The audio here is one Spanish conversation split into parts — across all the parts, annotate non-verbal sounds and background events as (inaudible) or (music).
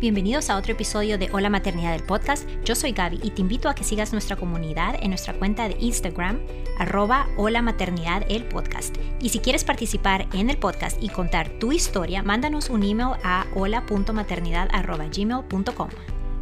Bienvenidos a otro episodio de Hola Maternidad del podcast. Yo soy Gaby y te invito a que sigas nuestra comunidad en nuestra cuenta de Instagram, arroba Hola Maternidad el podcast. Y si quieres participar en el podcast y contar tu historia, mándanos un email a hola.maternidad.gmail.com.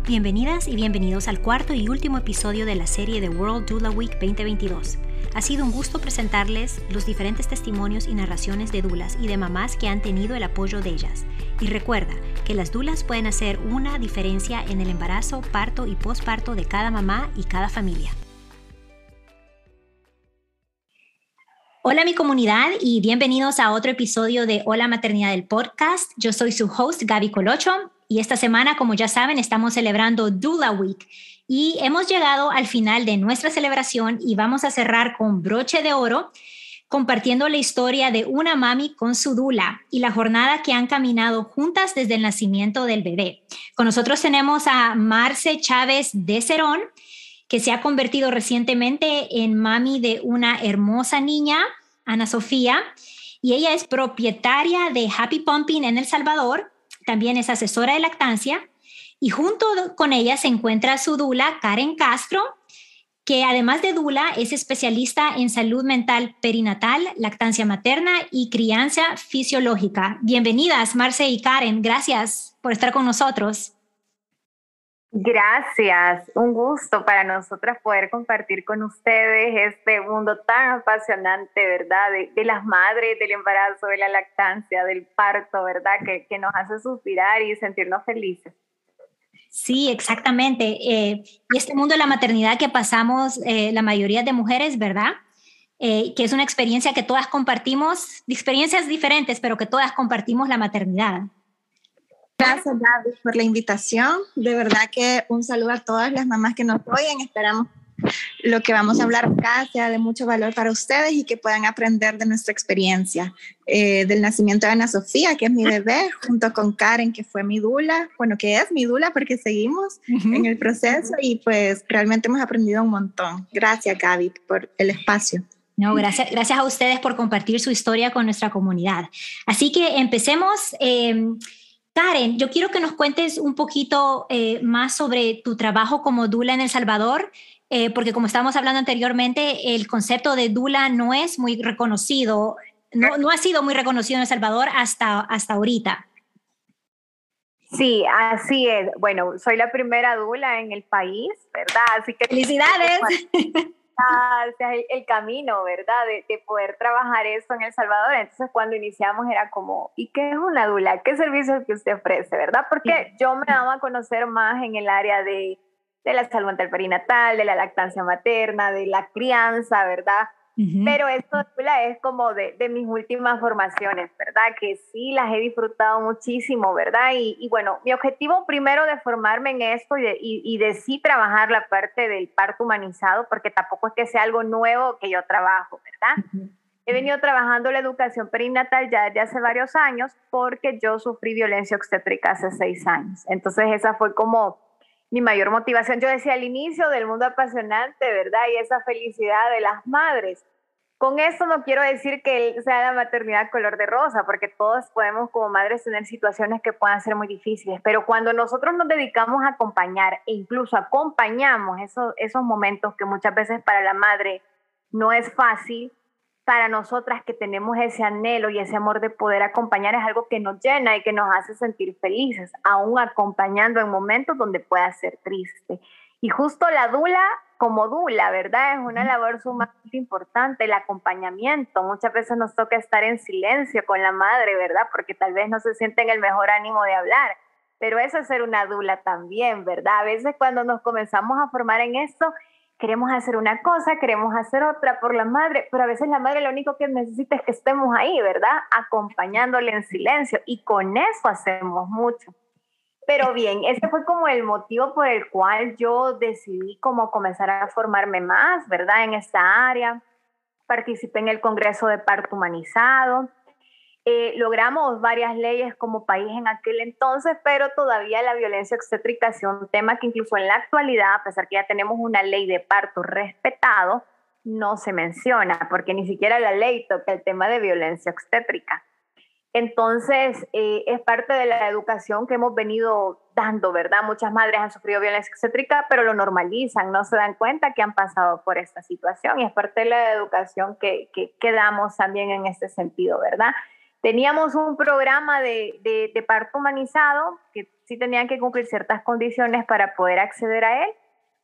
Bienvenidas y bienvenidos al cuarto y último episodio de la serie de World Doula Week 2022. Ha sido un gusto presentarles los diferentes testimonios y narraciones de dulas y de mamás que han tenido el apoyo de ellas. Y recuerda que las dulas pueden hacer una diferencia en el embarazo, parto y posparto de cada mamá y cada familia. Hola mi comunidad y bienvenidos a otro episodio de Hola Maternidad del podcast. Yo soy su host Gaby Colocho y esta semana, como ya saben, estamos celebrando Dula Week y hemos llegado al final de nuestra celebración y vamos a cerrar con broche de oro compartiendo la historia de una mami con su dula y la jornada que han caminado juntas desde el nacimiento del bebé. Con nosotros tenemos a Marce Chávez de Cerón, que se ha convertido recientemente en mami de una hermosa niña, Ana Sofía, y ella es propietaria de Happy Pumping en El Salvador, también es asesora de lactancia, y junto con ella se encuentra su dula, Karen Castro, que además de Dula es especialista en salud mental perinatal, lactancia materna y crianza fisiológica. Bienvenidas, Marce y Karen. Gracias por estar con nosotros. Gracias, un gusto para nosotras poder compartir con ustedes este mundo tan apasionante, ¿verdad? De, las madres, del embarazo, de la lactancia, del parto, ¿verdad? Que, nos hace suspirar y sentirnos felices. Sí, exactamente. Eh, y este mundo de la maternidad que pasamos eh, la mayoría de mujeres, ¿verdad? Eh, que es una experiencia que todas compartimos, experiencias diferentes, pero que todas compartimos la maternidad. Gracias, Gaby, por la invitación. De verdad que un saludo a todas las mamás que nos oyen. Esperamos lo que vamos a hablar acá sea de mucho valor para ustedes y que puedan aprender de nuestra experiencia eh, del nacimiento de Ana Sofía, que es mi bebé, junto con Karen, que fue mi dula, bueno, que es mi dula porque seguimos en el proceso y pues realmente hemos aprendido un montón. Gracias, Gaby, por el espacio. No, gracias, gracias a ustedes por compartir su historia con nuestra comunidad. Así que empecemos. Eh, Karen, yo quiero que nos cuentes un poquito eh, más sobre tu trabajo como Dula en El Salvador, eh, porque como estábamos hablando anteriormente, el concepto de Dula no es muy reconocido, no, no ha sido muy reconocido en El Salvador hasta, hasta ahorita. Sí, así es. Bueno, soy la primera dula en el país, ¿verdad? Así que felicidades. (laughs) El, el, camino, ¿verdad? De, de, poder trabajar eso en El Salvador. Entonces, cuando iniciamos era como, ¿y qué es una dula? ¿Qué servicios que usted ofrece, verdad? Porque yo me daba a conocer más en el área de de la salud mental perinatal, de la lactancia materna, de la crianza, ¿verdad? Pero esto es como de, de, mis últimas formaciones, ¿verdad? Que sí las he disfrutado muchísimo, ¿verdad? Y, y bueno, mi objetivo primero de formarme en esto y de, y, y de, sí trabajar la parte del parto humanizado, porque tampoco es que sea algo nuevo que yo trabajo, ¿verdad? He venido trabajando la educación perinatal ya desde hace varios años porque yo sufrí violencia obstétrica hace seis años. Entonces esa fue como mi mayor motivación. Yo decía al inicio del mundo apasionante, ¿verdad? Y esa felicidad de las madres. Con esto no quiero decir que sea la maternidad color de rosa, porque todos podemos como madres tener situaciones que puedan ser muy difíciles, pero cuando nosotros nos dedicamos a acompañar e incluso acompañamos esos, esos momentos que muchas veces para la madre no es fácil, para nosotras que tenemos ese anhelo y ese amor de poder acompañar es algo que nos llena y que nos hace sentir felices, aún acompañando en momentos donde pueda ser triste. Y justo la dula como dula, ¿verdad? Es una labor sumamente importante, el acompañamiento. Muchas veces nos toca estar en silencio con la madre, ¿verdad? Porque tal vez no se siente en el mejor ánimo de hablar. Pero eso es ser una dula también, ¿verdad? A veces cuando nos comenzamos a formar en esto, queremos hacer una cosa, queremos hacer otra por la madre, pero a veces la madre lo único que necesita es que estemos ahí, ¿verdad? Acompañándole en silencio y con eso hacemos mucho. Pero bien, ese fue como el motivo por el cual yo decidí como comenzar a formarme más, ¿verdad? En esta área. Participé en el Congreso de Parto Humanizado, eh, logramos varias leyes como país en aquel entonces, pero todavía la violencia obstétrica es un tema que incluso en la actualidad, a pesar que ya tenemos una ley de parto respetado, no se menciona, porque ni siquiera la ley toca el tema de violencia obstétrica. Entonces, eh, es parte de la educación que hemos venido dando, ¿verdad? Muchas madres han sufrido violencia obstétrica, pero lo normalizan, no se dan cuenta que han pasado por esta situación y es parte de la educación que, que, damos también en este sentido, ¿verdad? Teníamos un programa de, de, parto humanizado que sí tenían que cumplir ciertas condiciones para poder acceder a él,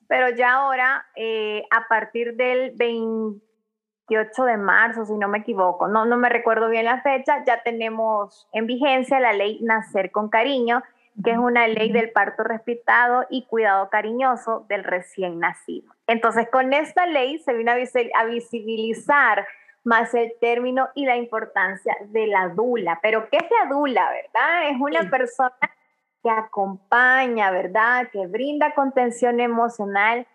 pero ya ahora, eh, a partir del 20 28 de marzo, si no me equivoco, no, no me recuerdo bien la fecha, ya tenemos en vigencia la ley Nacer con Cariño, que es una ley del parto respetado y cuidado cariñoso del recién nacido. Entonces, con esta ley se vino a visibilizar más el término y la importancia de la dula. Pero, ¿qué es la dula, verdad? Es una persona que acompaña, ¿verdad? Que brinda contención emocional,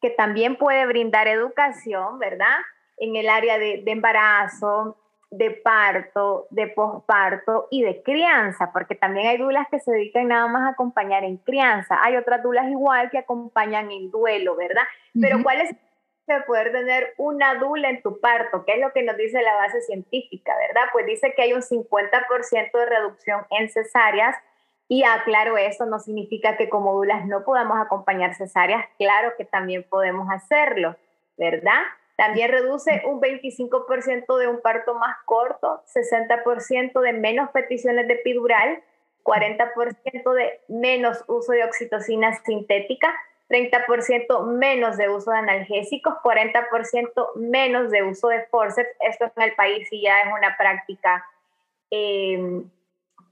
que también puede brindar educación, ¿verdad? en el área de, embarazo, de parto, de posparto y de crianza, porque también hay dulas que se dedican nada más a acompañar en crianza. Hay otras dulas igual que acompañan en duelo, ¿verdad? Pero ¿cuál es de poder tener una dula en tu parto? ¿Qué es lo que nos dice la base científica, verdad? Pues dice que hay un 50% de reducción en cesáreas y aclaro, esto no significa que como dulas no podamos acompañar cesáreas, claro que también podemos hacerlo, ¿verdad? También reduce un 25% de un parto más corto, 60% de menos peticiones de epidural, 40% de menos uso de oxitocina sintética, 30% menos de uso de analgésicos, 40% menos de uso de forceps. Esto en el país y ya es una práctica em,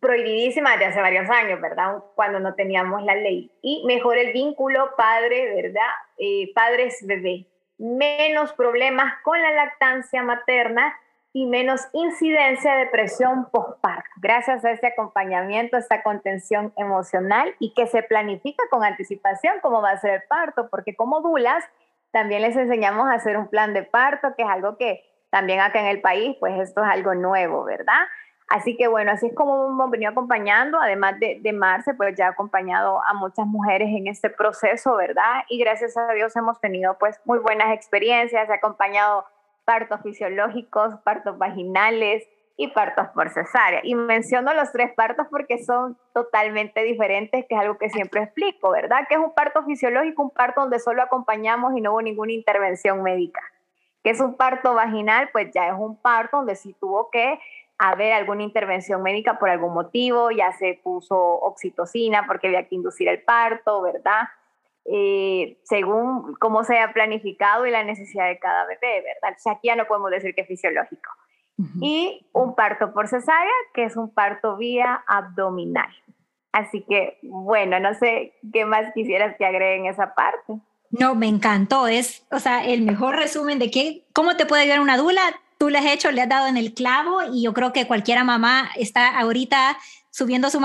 prohibidísima desde hace varios años, ¿verdad? Cuando no teníamos la ley. Y mejor el vínculo padre, ¿verdad? Eh, padres-bebé menos problemas con la lactancia materna y menos incidencia de depresión postparto, gracias a este acompañamiento, esta contención emocional y que se planifica con anticipación cómo va a ser el parto, porque como dulas también les enseñamos a hacer un plan de parto, que es algo que también acá en el país, pues esto es algo nuevo, ¿verdad? Así que bueno, así es como hemos venido acompañando, además de, de Marce, pues ya ha acompañado a muchas mujeres en este proceso, ¿verdad? Y gracias a Dios hemos tenido pues muy buenas experiencias, ha acompañado partos fisiológicos, partos vaginales y partos por cesárea. Y menciono los tres partos porque son totalmente diferentes, que es algo que siempre explico, ¿verdad? Que es un parto fisiológico, un parto donde solo acompañamos y no hubo ninguna intervención médica. Que es un parto vaginal, pues ya es un parto donde sí tuvo que haber alguna intervención médica por algún motivo, ya se puso oxitocina porque había que inducir el parto, ¿verdad? Eh, según cómo se ha planificado y la necesidad de cada bebé, ¿verdad? O sea, aquí ya no podemos decir que es fisiológico. Y un parto por cesárea, que es un parto vía abdominal. Así que, bueno, no sé qué más quisieras que agreguen esa parte. No, me encantó. Es, o sea, el mejor resumen de qué, cómo te puede ayudar una dula tú le has hecho, le has dado en el clavo y yo creo que cualquiera mamá está ahorita subiendo sus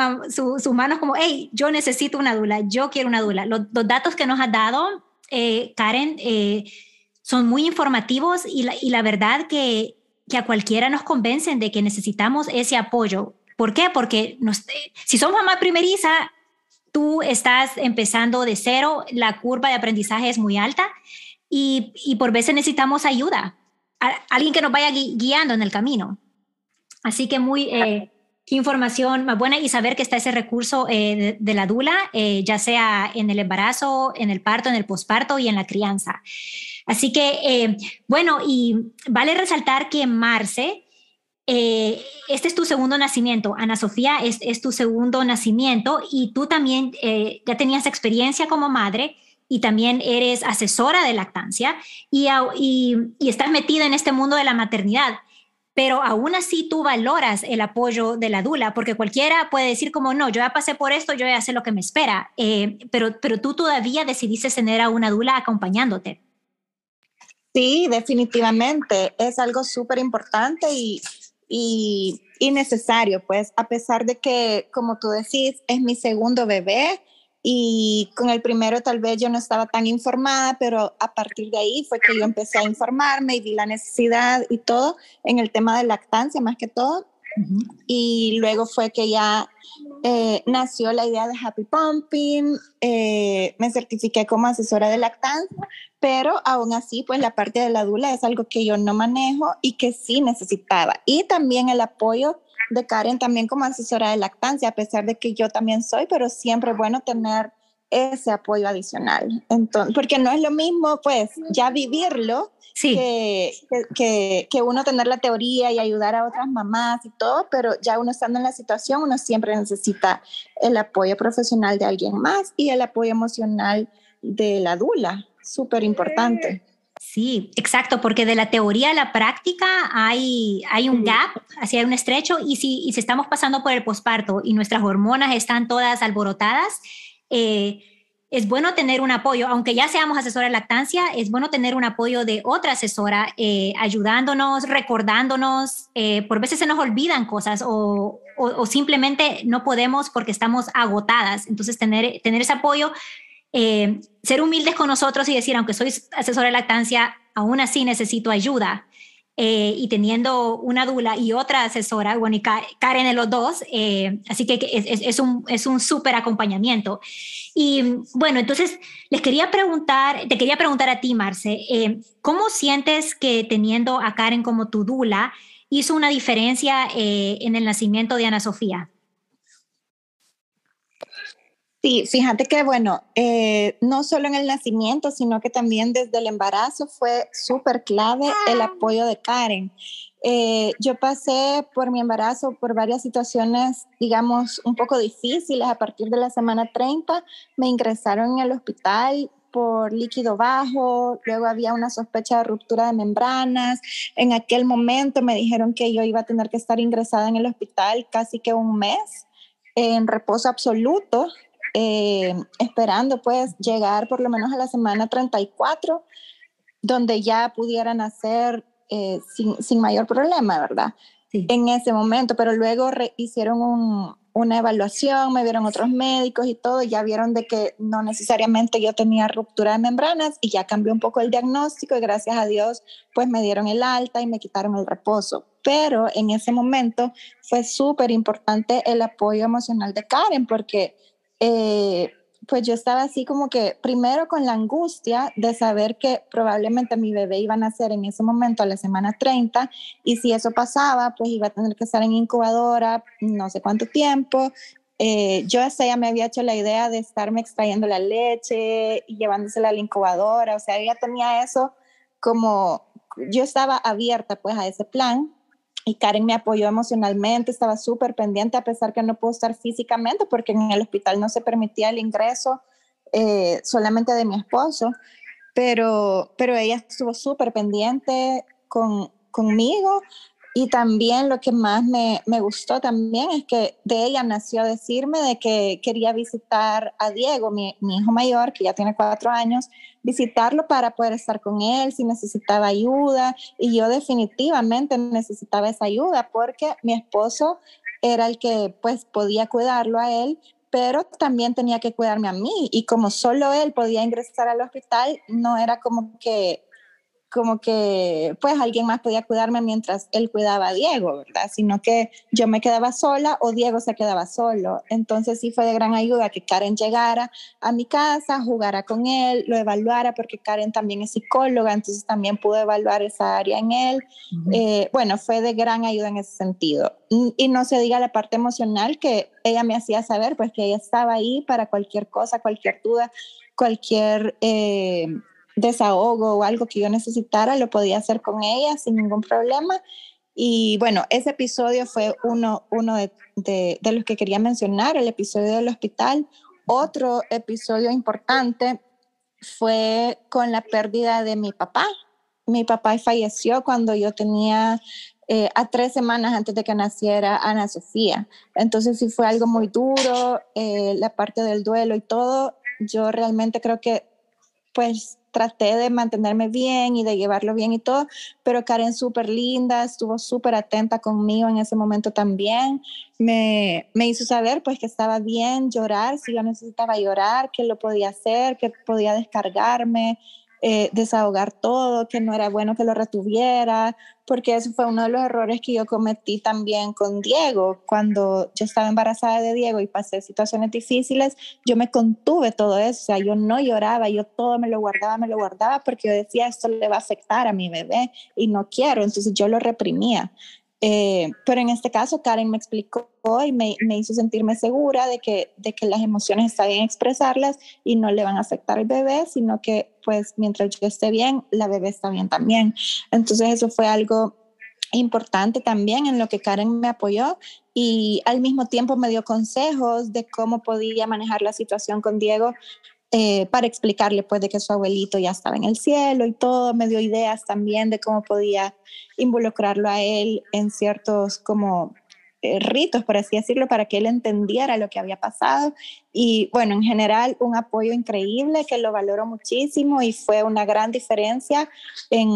su, manos como, hey, yo necesito una dula, yo quiero una dula. Los, datos que nos has dado, eh, Karen, eh, son muy informativos y la, verdad que, a cualquiera nos convencen de que necesitamos ese apoyo. ¿Por qué? Porque nos, si somos mamá primeriza, tú estás empezando de cero, la curva de aprendizaje es muy alta y por veces necesitamos ayuda alguien que nos vaya guiando en el camino. Así que muy eh, información más buena y saber que está ese recurso eh, de, la dula, eh, ya sea en el embarazo, en el parto, en el posparto y en la crianza. Así que, bueno, y vale resaltar que Marce, este es tu segundo nacimiento, Ana Sofía es, es tu segundo nacimiento y tú también ya tenías experiencia como madre y también eres asesora de lactancia y, y, estás metida en este mundo de la maternidad. Pero aún así tú valoras el apoyo de la dula, porque cualquiera puede decir como, no, yo ya pasé por esto, yo ya sé lo que me espera, eh, pero, pero tú todavía decidiste tener a una dula acompañándote. Sí, definitivamente, es algo súper importante y, y, y, necesario, pues a pesar de que, como tú decís, es mi segundo bebé, y con el primero tal vez yo no estaba tan informada, pero a partir de ahí fue que yo empecé a informarme y vi la necesidad y todo en el tema de lactancia más que todo. Y luego fue que ya eh, nació la idea de Happy Pumping, eh, me certifiqué como asesora de lactancia, pero aún así, pues la parte de la dula es algo que yo no manejo y que sí necesitaba. Y también el apoyo de Karen también como asesora de lactancia, a pesar de que yo también soy, pero siempre es bueno tener ese apoyo adicional. Entonces, porque no es lo mismo, pues, ya vivirlo sí. que, que, que, uno tener la teoría y ayudar a otras mamás y todo, pero ya uno estando en la situación, uno siempre necesita el apoyo profesional de alguien más y el apoyo emocional de la dula, súper importante. Sí, exacto, porque de la teoría a la práctica hay, hay un gap, así hay un estrecho, y si, y si estamos pasando por el posparto y nuestras hormonas están todas alborotadas, eh, es bueno tener un apoyo, aunque ya seamos asesora de lactancia, es bueno tener un apoyo de otra asesora eh, ayudándonos, recordándonos. Eh, por veces se nos olvidan cosas o, o, simplemente no podemos porque estamos agotadas. Entonces, tener, tener ese apoyo, eh, ser humildes con nosotros y decir, aunque soy asesora de lactancia, aún así necesito ayuda. Eh, y teniendo una dula y otra asesora, bueno, y Karen en los dos, eh, así que es, un, es un súper acompañamiento. Y bueno, entonces les quería preguntar, te quería preguntar a ti, Marce, ¿cómo sientes que teniendo a Karen como tu dula hizo una diferencia en el nacimiento de Ana Sofía? Sí, fíjate que bueno, eh, no solo en el nacimiento, sino que también desde el embarazo fue súper clave el apoyo de Karen. Eh, yo pasé por mi embarazo por varias situaciones, digamos, un poco difíciles. A partir de la semana 30 me ingresaron en el hospital por líquido bajo, luego había una sospecha de ruptura de membranas. En aquel momento me dijeron que yo iba a tener que estar ingresada en el hospital casi que un mes en reposo absoluto eh, esperando pues llegar por lo menos a la semana 34, donde ya pudieran hacer eh, sin, sin, mayor problema, ¿verdad? En ese momento, pero luego hicieron un, una evaluación, me vieron otros médicos y todo, ya vieron de que no necesariamente yo tenía ruptura de membranas y ya cambió un poco el diagnóstico y gracias a Dios pues me dieron el alta y me quitaron el reposo. Pero en ese momento fue súper importante el apoyo emocional de Karen porque eh, pues yo estaba así como que primero con la angustia de saber que probablemente mi bebé iba a nacer en ese momento a la semana 30 y si eso pasaba, pues iba a tener que estar en incubadora no sé cuánto tiempo. Eh, yo hasta ya me había hecho la idea de estarme extrayendo la leche y llevándosela a la incubadora, o sea, ya tenía eso como, yo estaba abierta pues a ese plan y Karen me apoyó emocionalmente, estaba súper pendiente a pesar que no pudo estar físicamente porque en el hospital no se permitía el ingreso eh, solamente de mi esposo, pero, pero ella estuvo súper pendiente con, conmigo y también lo que más me, me, gustó también es que de ella nació decirme de que quería visitar a Diego, mi, mi, hijo mayor, que ya tiene cuatro años, visitarlo para poder estar con él si necesitaba ayuda. Y yo definitivamente necesitaba esa ayuda porque mi esposo era el que pues podía cuidarlo a él, pero también tenía que cuidarme a mí. Y como solo él podía ingresar al hospital, no era como que como que pues alguien más podía cuidarme mientras él cuidaba a Diego, ¿verdad? Sino que yo me quedaba sola o Diego se quedaba solo. Entonces sí fue de gran ayuda que Karen llegara a mi casa, jugara con él, lo evaluara, porque Karen también es psicóloga, entonces también pudo evaluar esa área en él. Eh, bueno, fue de gran ayuda en ese sentido. Y no se diga la parte emocional que ella me hacía saber, pues que ella estaba ahí para cualquier cosa, cualquier duda, cualquier... Eh, desahogo o algo que yo necesitara, lo podía hacer con ella sin ningún problema. Y bueno, ese episodio fue uno, uno de, de, los que quería mencionar, el episodio del hospital. Otro episodio importante fue con la pérdida de mi papá. Mi papá falleció cuando yo tenía eh, a tres semanas antes de que naciera Ana Sofía. Entonces sí fue algo muy duro, eh, la parte del duelo y todo. Yo realmente creo que pues traté de mantenerme bien y de llevarlo bien y todo, pero Karen súper linda, estuvo súper atenta conmigo en ese momento también. Me, me, hizo saber pues que estaba bien llorar, si yo necesitaba llorar, que lo podía hacer, que podía descargarme, eh, desahogar todo, que no era bueno que lo retuviera, porque eso fue uno de los errores que yo cometí también con Diego. Cuando yo estaba embarazada de Diego y pasé situaciones difíciles, yo me contuve todo eso, o sea, yo no lloraba, yo todo me lo guardaba, me lo guardaba porque yo decía, esto le va a afectar a mi bebé y no quiero, entonces yo lo reprimía. Eh, pero en este caso, Karen me explicó y me, me, hizo sentirme segura de que, de que las emociones está bien expresarlas y no le van a afectar al bebé, sino que pues mientras yo esté bien, la bebé está bien también. Entonces eso fue algo importante también en lo que Karen me apoyó y al mismo tiempo me dio consejos de cómo podía manejar la situación con Diego eh, para explicarle pues de que su abuelito ya estaba en el cielo y todo, me dio ideas también de cómo podía involucrarlo a él en ciertos como eh, ritos, por así decirlo, para que él entendiera lo que había pasado. Y bueno, en general, un apoyo increíble que lo valoro muchísimo y fue una gran diferencia en,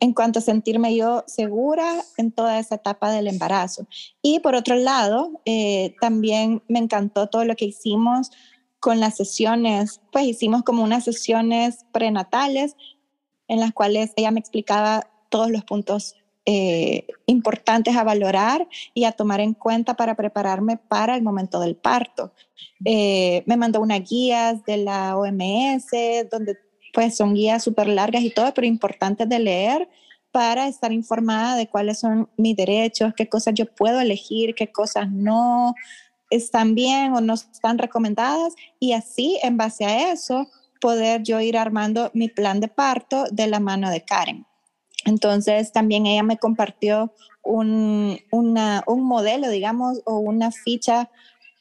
en cuanto a sentirme yo segura en toda esa etapa del embarazo. Y por otro lado, eh, también me encantó todo lo que hicimos con las sesiones, pues hicimos como unas sesiones prenatales en las cuales ella me explicaba todos los puntos eh, importantes a valorar y a tomar en cuenta para prepararme para el momento del parto. Eh, me mandó unas guías de la OMS, donde pues son guías súper largas y todo, pero importantes de leer para estar informada de cuáles son mis derechos, qué cosas yo puedo elegir, qué cosas no, están bien o no están recomendadas y así en base a eso poder yo ir armando mi plan de parto de la mano de Karen. Entonces también ella me compartió un, un modelo, digamos, o una ficha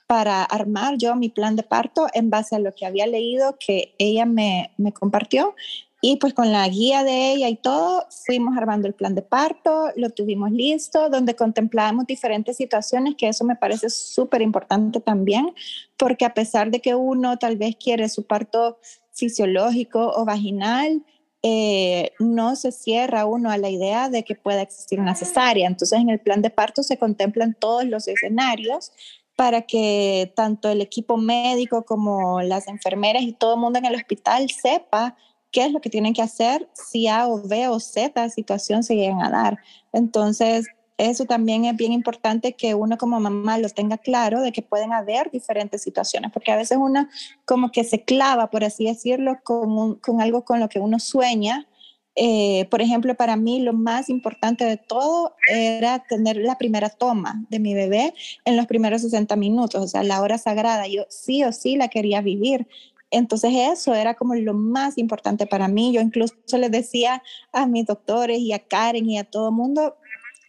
para armar yo mi plan de parto en base a lo que había leído que ella me, me compartió y pues con la guía de ella y todo, fuimos armando el plan de parto, lo tuvimos listo, donde contemplábamos diferentes situaciones, que eso me parece súper importante también, porque a pesar de que uno tal vez quiere su parto fisiológico o vaginal, eh, no se cierra uno a la idea de que pueda existir una cesárea. Entonces en el plan de parto se contemplan todos los escenarios para que tanto el equipo médico como las enfermeras y todo el mundo en el hospital sepa qué es lo que tienen que hacer si A o B o Z situación se llegan a dar. Entonces, eso también es bien importante que uno como mamá lo tenga claro de que pueden haber diferentes situaciones, porque a veces uno como que se clava, por así decirlo, con, con algo con lo que uno sueña. Eh, por ejemplo, para mí lo más importante de todo era tener la primera toma de mi bebé en los primeros 60 minutos, o sea, la hora sagrada. Yo sí o sí la quería vivir. Entonces eso era como lo más importante para mí. Yo incluso les decía a mis doctores y a Karen y a todo el mundo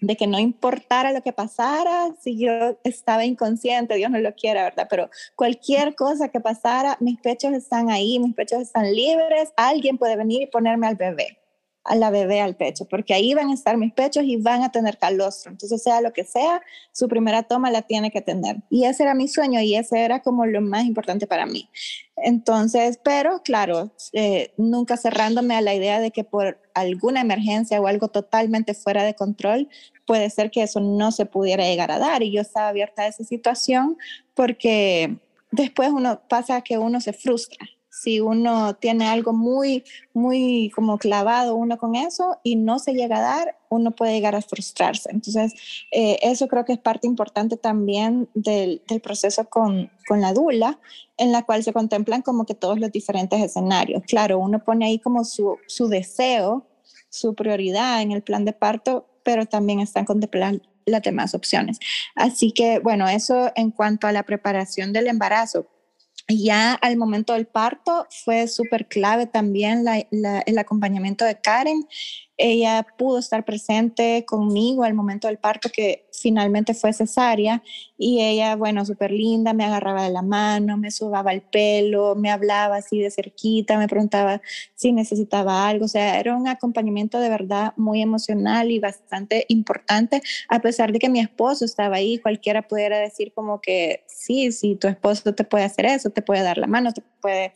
de que no importara lo que pasara, si yo estaba inconsciente, Dios no lo quiera, ¿verdad? Pero cualquier cosa que pasara, mis pechos están ahí, mis pechos están libres, alguien puede venir y ponerme al bebé a la bebé al pecho, porque ahí van a estar mis pechos y van a tener calostro. Entonces, sea lo que sea, su primera toma la tiene que tener. Y ese era mi sueño y ese era como lo más importante para mí. Entonces, pero claro, eh, nunca cerrándome a la idea de que por alguna emergencia o algo totalmente fuera de control, puede ser que eso no se pudiera llegar a dar. Y yo estaba abierta a esa situación porque después uno pasa que uno se frustra si uno tiene algo muy, muy como clavado uno con eso y no se llega a dar, uno puede llegar a frustrarse. Entonces, eh, eso creo que es parte importante también del, del proceso con, con, la dula, en la cual se contemplan como que todos los diferentes escenarios. Claro, uno pone ahí como su, su deseo, su prioridad en el plan de parto, pero también están contemplando las demás opciones. Así que, bueno, eso en cuanto a la preparación del embarazo ya al momento del parto fue súper clave también el acompañamiento de Karen ella pudo estar presente conmigo al momento del parto que finalmente fue cesárea y ella, bueno, súper linda, me agarraba de la mano, me subaba el pelo, me hablaba así de cerquita, me preguntaba si necesitaba algo, o sea, era un acompañamiento de verdad muy emocional y bastante importante, a pesar de que mi esposo estaba ahí, cualquiera pudiera decir como que sí, sí, tu esposo te puede hacer eso, te puede dar la mano, te puede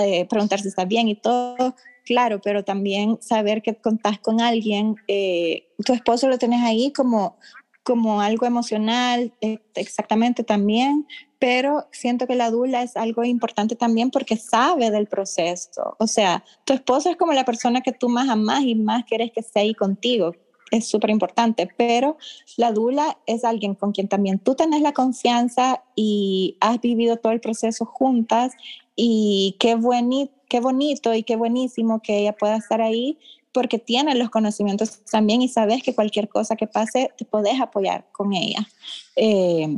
eh, preguntar si está bien y todo, claro, pero también saber que contás con alguien, eh, tu esposo lo tenés ahí como, como algo emocional, eh, exactamente también, pero siento que la dula es algo importante también porque sabe del proceso. O sea, tu esposo es como la persona que tú más amas y más quieres que esté ahí contigo. Es súper importante, pero la dula es alguien con quien también tú tenés la confianza y has vivido todo el proceso juntas y qué bonito qué bonito y qué buenísimo que ella pueda estar ahí porque tienes los conocimientos también y sabes que cualquier cosa que pase te podés apoyar con ella. Eh,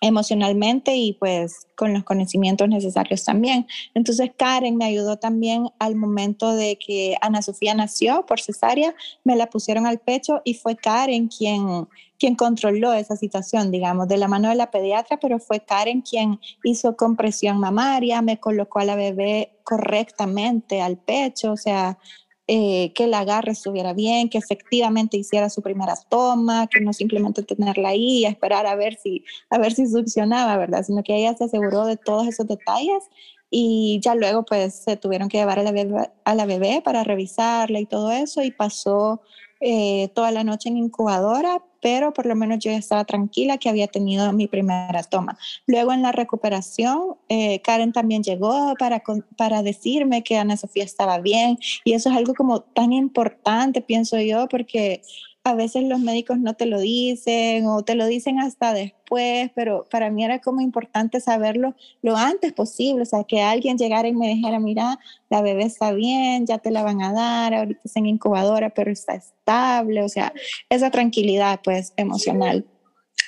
emocionalmente y pues con los conocimientos necesarios también. Entonces Karen me ayudó también al momento de que Ana Sofía nació por cesárea, me la pusieron al pecho y fue Karen quien, quien controló esa situación, digamos, de la mano de la pediatra, pero fue Karen quien hizo compresión mamaria, me colocó a la bebé correctamente al pecho, o sea, eh, que el agarre estuviera bien, que efectivamente hiciera su primera toma, que no simplemente tenerla ahí y esperar a ver si, a ver si succionaba, ¿verdad? Sino que ella se aseguró de todos esos detalles y ya luego pues se tuvieron que llevar a la bebé, a la bebé para revisarla y todo eso y pasó eh, toda la noche en incubadora, pero por lo menos yo estaba tranquila que había tenido mi primera toma. Luego en la recuperación, eh, Karen también llegó para, para decirme que Ana Sofía estaba bien y eso es algo como tan importante, pienso yo, porque a veces los médicos no te lo dicen o te lo dicen hasta después, pero para mí era como importante saberlo lo antes posible, o sea, que alguien llegara y me dijera, mira, la bebé está bien, ya te la van a dar, ahorita está en incubadora, pero está estable, o sea, esa tranquilidad pues emocional.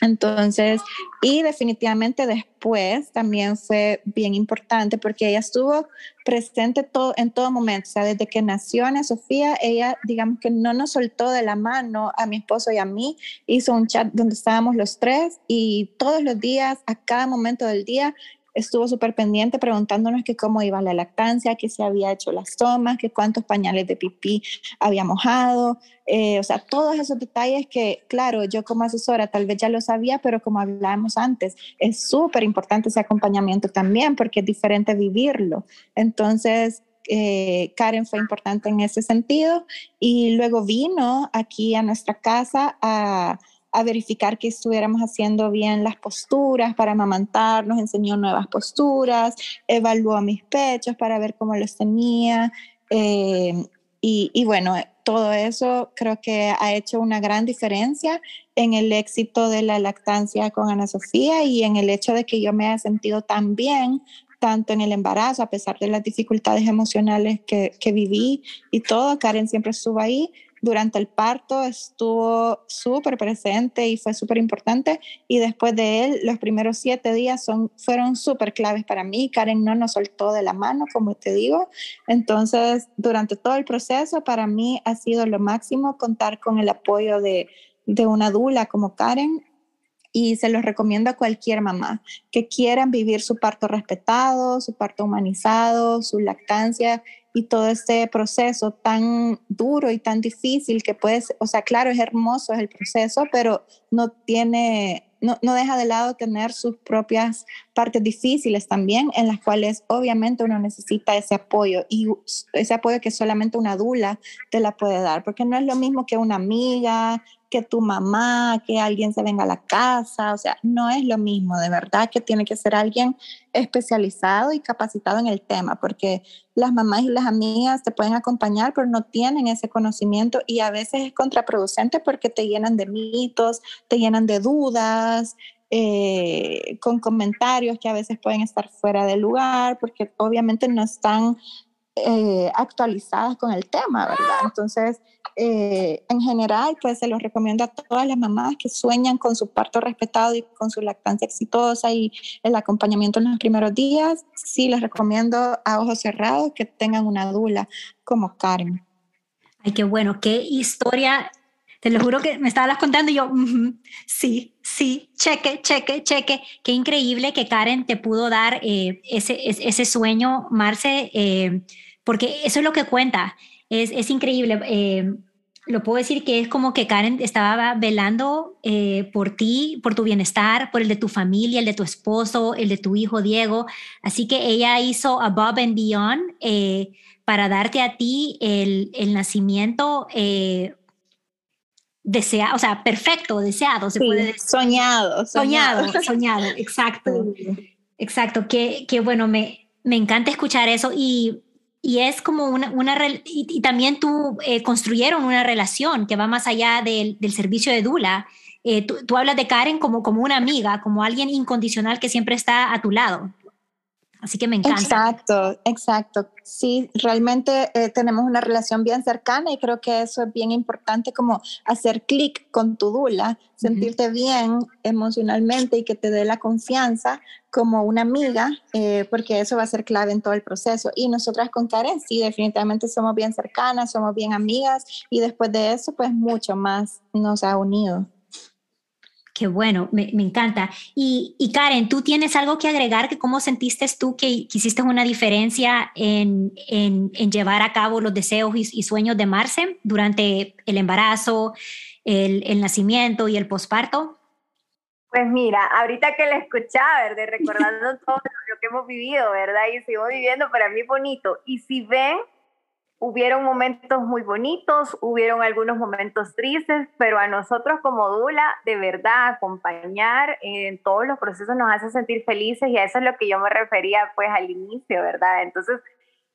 Entonces, y definitivamente después también fue bien importante porque ella estuvo presente todo, en todo momento, o desde que nació Ana Sofía, ella, digamos que no nos soltó de la mano a mi esposo y a mí, hizo un chat donde estábamos los tres y todos los días, a cada momento del día, estuvo súper pendiente preguntándonos que cómo iba la lactancia, que se había hecho las tomas, que cuántos pañales de pipí había mojado, eh, o sea, todos esos detalles que, claro, yo como asesora tal vez ya lo sabía, pero como hablábamos antes, es súper importante ese acompañamiento también porque es diferente vivirlo. Entonces, eh, Karen fue importante en ese sentido y luego vino aquí a nuestra casa a a verificar que estuviéramos haciendo bien las posturas para amamantar, nos enseñó nuevas posturas, evaluó mis pechos para ver cómo los tenía. Eh, y, y, bueno, todo eso creo que ha hecho una gran diferencia en el éxito de la lactancia con Ana Sofía y en el hecho de que yo me haya sentido tan bien tanto en el embarazo, a pesar de las dificultades emocionales que, que viví y todo, Karen siempre estuvo ahí durante el parto estuvo súper presente y fue súper importante. Y después de él, los primeros siete días son, fueron súper claves para mí. Karen no nos soltó de la mano, como te digo. Entonces, durante todo el proceso, para mí ha sido lo máximo contar con el apoyo de, de una dula como Karen y se los recomiendo a cualquier mamá que quieran vivir su parto respetado, su parto humanizado, su lactancia y todo este proceso tan duro y tan difícil que puede, o sea, claro, es hermoso es el proceso, pero no tiene, no, no, deja de lado tener sus propias partes difíciles también, en las cuales obviamente uno necesita ese apoyo y ese apoyo que solamente una dula te la puede dar, porque no es lo mismo que una amiga, que tu mamá, que alguien se venga a la casa, o sea, no es lo mismo, de verdad que tiene que ser alguien especializado y capacitado en el tema, porque las mamás y las amigas te pueden acompañar, pero no tienen ese conocimiento y a veces es contraproducente porque te llenan de mitos, te llenan de dudas, eh, con comentarios que a veces pueden estar fuera de lugar, porque obviamente no están eh, actualizadas con el tema, ¿verdad? Entonces, eh, en general, pues se los recomiendo a todas las mamás que sueñan con su parto respetado y con su lactancia exitosa y el acompañamiento en los primeros días. Sí, les recomiendo a ojos cerrados que tengan una dula como Karen. Ay, qué bueno, qué historia. Te lo juro que me estabas contando y yo, sí, sí, cheque, cheque, cheque. Qué increíble que Karen te pudo dar eh, ese, ese, sueño, Marce, eh, porque eso es lo que cuenta. Es, es increíble lo puedo decir que es como que Karen estaba velando eh, por ti, por tu bienestar, por el de tu familia, el de tu esposo, el de tu hijo Diego. Así que ella hizo above and beyond eh, para darte a ti el, el nacimiento eh, deseado, o sea, perfecto, deseado, se puede decir. Soñado, soñado. Soñado, soñado, exacto. (laughs) Exacto, que, que bueno, me, me encanta escuchar eso y y es como una, una y, también tú eh, construyeron una relación que va más allá del, del servicio de Dula. Eh, tú, hablas de Karen como, como una amiga, como alguien incondicional que siempre está a tu lado. Así que me encanta. Exacto, exacto. Sí, realmente eh, tenemos una relación bien cercana y creo que eso es bien importante como hacer clic con tu dula, sentirte bien emocionalmente y que te dé la confianza como una amiga, eh, porque eso va a ser clave en todo el proceso. Y nosotras con Karen, sí, definitivamente somos bien cercanas, somos bien amigas y después de eso, pues mucho más nos ha unido. Qué bueno, me, encanta. Y, Karen, ¿tú tienes algo que agregar? Que ¿Cómo sentiste tú que, hiciste una diferencia en, llevar a cabo los deseos y, sueños de Marce durante el embarazo, el, nacimiento y el posparto? Pues mira, ahorita que la escuchaba, ¿verdad? Recordando (laughs) todo lo que hemos vivido, ¿verdad? Y sigo viviendo, para mí bonito. Y si ven, hubieron momentos muy bonitos, hubieron algunos momentos tristes, pero a nosotros como Dula, de verdad, acompañar en todos los procesos nos hace sentir felices y a eso es lo que yo me refería pues al inicio, ¿verdad? Entonces,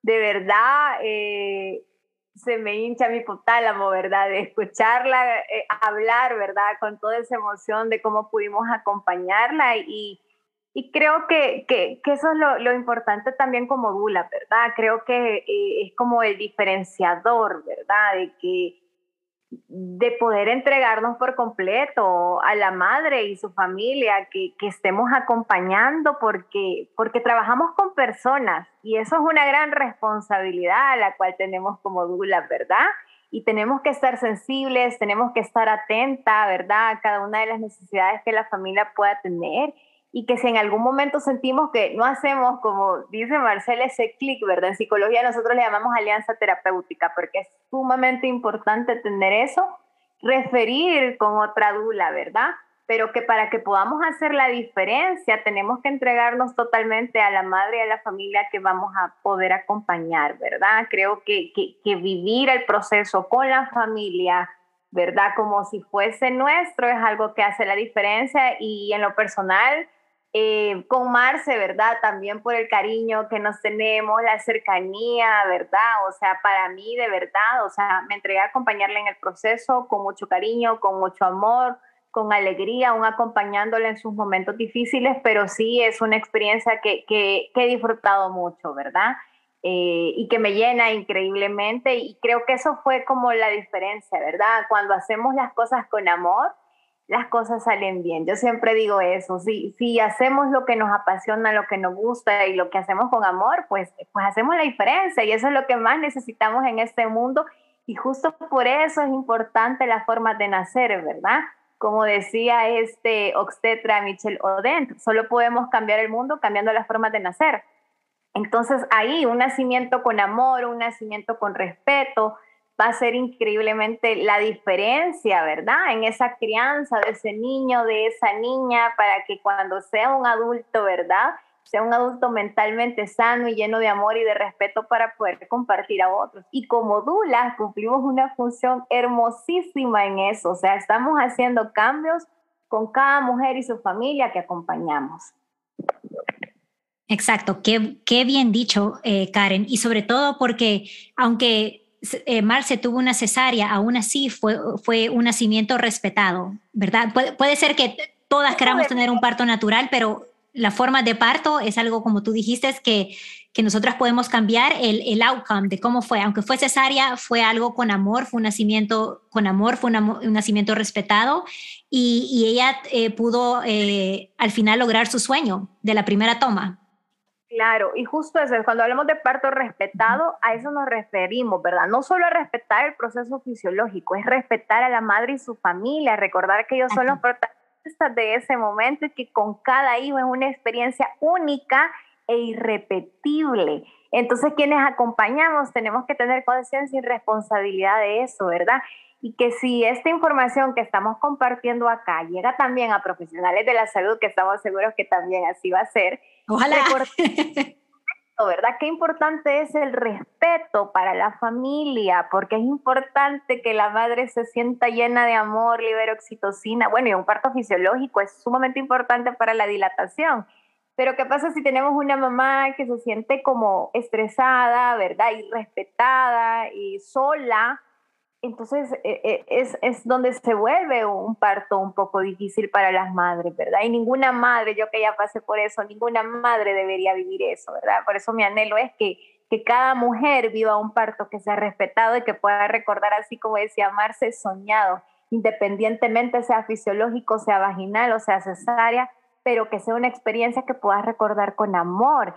de verdad, eh, se me hincha mi potálamo, ¿verdad? De escucharla eh, hablar, ¿verdad? Con toda esa emoción de cómo pudimos acompañarla y y creo que, que, que eso es lo, lo, importante también como Dula, ¿verdad? Creo que eh, es como el diferenciador, ¿verdad? De que de poder entregarnos por completo a la madre y su familia, que, que, estemos acompañando porque, porque trabajamos con personas y eso es una gran responsabilidad a la cual tenemos como Dula, ¿verdad? Y tenemos que estar sensibles, tenemos que estar atenta, ¿verdad? A cada una de las necesidades que la familia pueda tener y que si en algún momento sentimos que no hacemos, como dice Marcela, ese clic, ¿verdad? En psicología nosotros le llamamos alianza terapéutica, porque es sumamente importante tener eso, referir con otra dula, ¿verdad? Pero que para que podamos hacer la diferencia tenemos que entregarnos totalmente a la madre y a la familia que vamos a poder acompañar, ¿verdad? Creo que, que, que vivir el proceso con la familia, ¿verdad? Como si fuese nuestro es algo que hace la diferencia y en lo personal, eh, con Marce, ¿verdad? También por el cariño que nos tenemos, la cercanía, ¿verdad? O sea, para mí, de verdad, o sea, me entregué a acompañarle en el proceso con mucho cariño, con mucho amor, con alegría, aún acompañándole en sus momentos difíciles, pero sí es una experiencia que, que, he disfrutado mucho, ¿verdad? Eh, y que me llena increíblemente y creo que eso fue como la diferencia, ¿verdad? Cuando hacemos las cosas con amor, las cosas salen bien. Yo siempre digo eso, si, si hacemos lo que nos apasiona, lo que nos gusta y lo que hacemos con amor, pues, pues hacemos la diferencia y eso es lo que más necesitamos en este mundo y justo por eso es importante la forma de nacer, ¿verdad? Como decía este obstetra Michel Odent, solo podemos cambiar el mundo cambiando las formas de nacer. Entonces ahí un nacimiento con amor, un nacimiento con respeto, va a ser increíblemente la diferencia, ¿verdad? En esa crianza de ese niño, de esa niña, para que cuando sea un adulto, ¿verdad? Sea un adulto mentalmente sano y lleno de amor y de respeto para poder compartir a otros. Y como Dula cumplimos una función hermosísima en eso, o sea, estamos haciendo cambios con cada mujer y su familia que acompañamos. Exacto, qué, qué bien dicho, eh, Karen, y sobre todo porque aunque eh, Marce tuvo una cesárea, aún así fue, fue un nacimiento respetado, ¿verdad? Puede, ser que todas queramos tener un parto natural, pero la forma de parto es algo, como tú dijiste, es que, que nosotras podemos cambiar el, el, outcome de cómo fue. Aunque fue cesárea, fue algo con amor, fue un nacimiento con amor, fue un nacimiento respetado y, y ella eh, pudo eh, al final lograr su sueño de la primera toma. Claro, y justo eso, cuando hablamos de parto respetado, a eso nos referimos, ¿verdad? No solo a respetar el proceso fisiológico, es respetar a la madre y su familia, recordar que ellos son los protagonistas de ese momento y que con cada hijo es una experiencia única e irrepetible. Entonces, quienes acompañamos tenemos que tener conciencia y responsabilidad de eso, ¿verdad? Y que si esta información que estamos compartiendo acá llega también a profesionales de la salud, que estamos seguros que también así va a ser, Ojalá. (laughs) ¿Verdad? Qué importante es el respeto para la familia, porque es importante que la madre se sienta llena de amor, libere oxitocina. Bueno, y un parto fisiológico es sumamente importante para la dilatación. Pero ¿qué pasa si tenemos una mamá que se siente como estresada, ¿verdad? Irrespetada y sola? Entonces eh, eh, es, es, donde se vuelve un parto un poco difícil para las madres, ¿verdad? Y ninguna madre, yo que ya pasé por eso, ninguna madre debería vivir eso, ¿verdad? Por eso mi anhelo es que, que cada mujer viva un parto que sea respetado y que pueda recordar, así como decía Marce, soñado, independientemente sea fisiológico, sea vaginal o sea cesárea, pero que sea una experiencia que puedas recordar con amor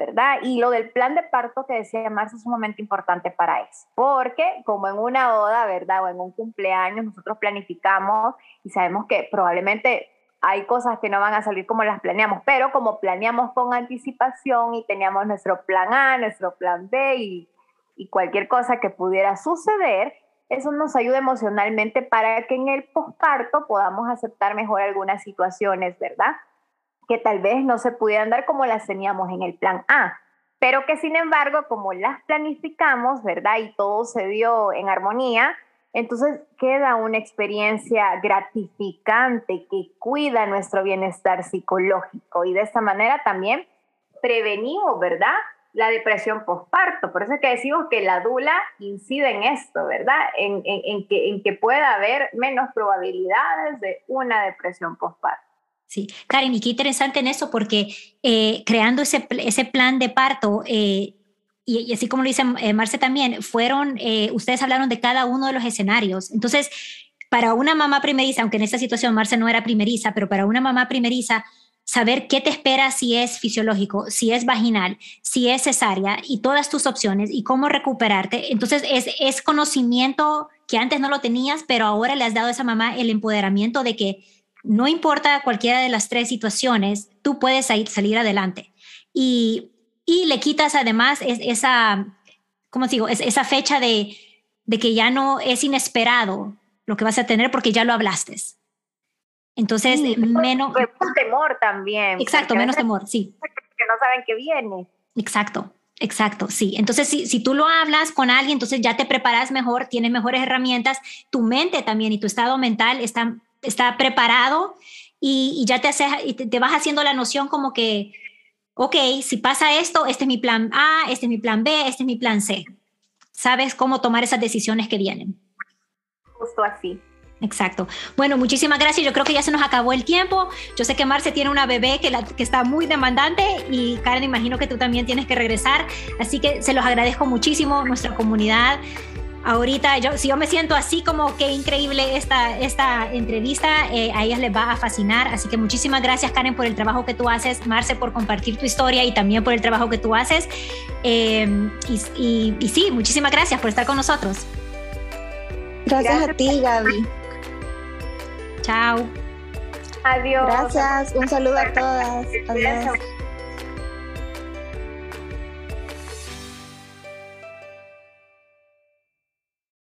¿verdad? Y lo del plan de parto que decía Marcia es un momento importante para eso, porque como en una boda, ¿verdad? O en un cumpleaños, nosotros planificamos y sabemos que probablemente hay cosas que no van a salir como las planeamos, pero como planeamos con anticipación y teníamos nuestro plan A, nuestro plan B y, y cualquier cosa que pudiera suceder, eso nos ayuda emocionalmente para que en el posparto podamos aceptar mejor algunas situaciones, ¿verdad? Que tal vez no se pudieran dar como las teníamos en el plan A, pero que sin embargo, como las planificamos, ¿verdad? Y todo se dio en armonía, entonces queda una experiencia gratificante que cuida nuestro bienestar psicológico y de esta manera también prevenimos, ¿verdad? La depresión postparto. Por eso es que decimos que la dula incide en esto, ¿verdad? En, que, en que pueda haber menos probabilidades de una depresión postparto. Sí, Karen, y qué interesante en eso porque eh, creando ese, ese plan de parto, eh, y, así como lo dice eh, Marce también, fueron, ustedes hablaron de cada uno de los escenarios. Entonces, para una mamá primeriza, aunque en esta situación Marce no era primeriza, pero para una mamá primeriza, saber qué te espera si es fisiológico, si es vaginal, si es cesárea y todas tus opciones y cómo recuperarte. Entonces, es, es conocimiento que antes no lo tenías, pero ahora le has dado a esa mamá el empoderamiento de que no importa cualquiera de las tres situaciones, tú puedes salir, adelante. Y, le quitas además esa, ¿cómo digo? esa fecha de, que ya no es inesperado lo que vas a tener porque ya lo hablaste. Entonces, menos... temor también. Exacto, menos temor, sí. Que no saben que viene. Exacto. Exacto, sí. Entonces, si, si tú lo hablas con alguien, entonces ya te preparas mejor, tienes mejores herramientas, tu mente también y tu estado mental están está preparado y, ya te, haces, y te, vas haciendo la noción como que, ok, si pasa esto, este es mi plan A, este es mi plan B, este es mi plan C. Sabes cómo tomar esas decisiones que vienen. Justo así. Exacto. Bueno, muchísimas gracias. Yo creo que ya se nos acabó el tiempo. Yo sé que Marce tiene una bebé que, que está muy demandante y Karen, imagino que tú también tienes que regresar. Así que se los agradezco muchísimo, nuestra comunidad ahorita yo, si yo me siento así como que increíble esta, esta entrevista, eh, a ellas les va a fascinar. Así que muchísimas gracias Karen por el trabajo que tú haces, Marce por compartir tu historia y también por el trabajo que tú haces. Em, y, y, sí, muchísimas gracias por estar con nosotros. Gracias, a ti, Gaby. Chao. Adiós. Gracias. Un saludo a todas. Adiós.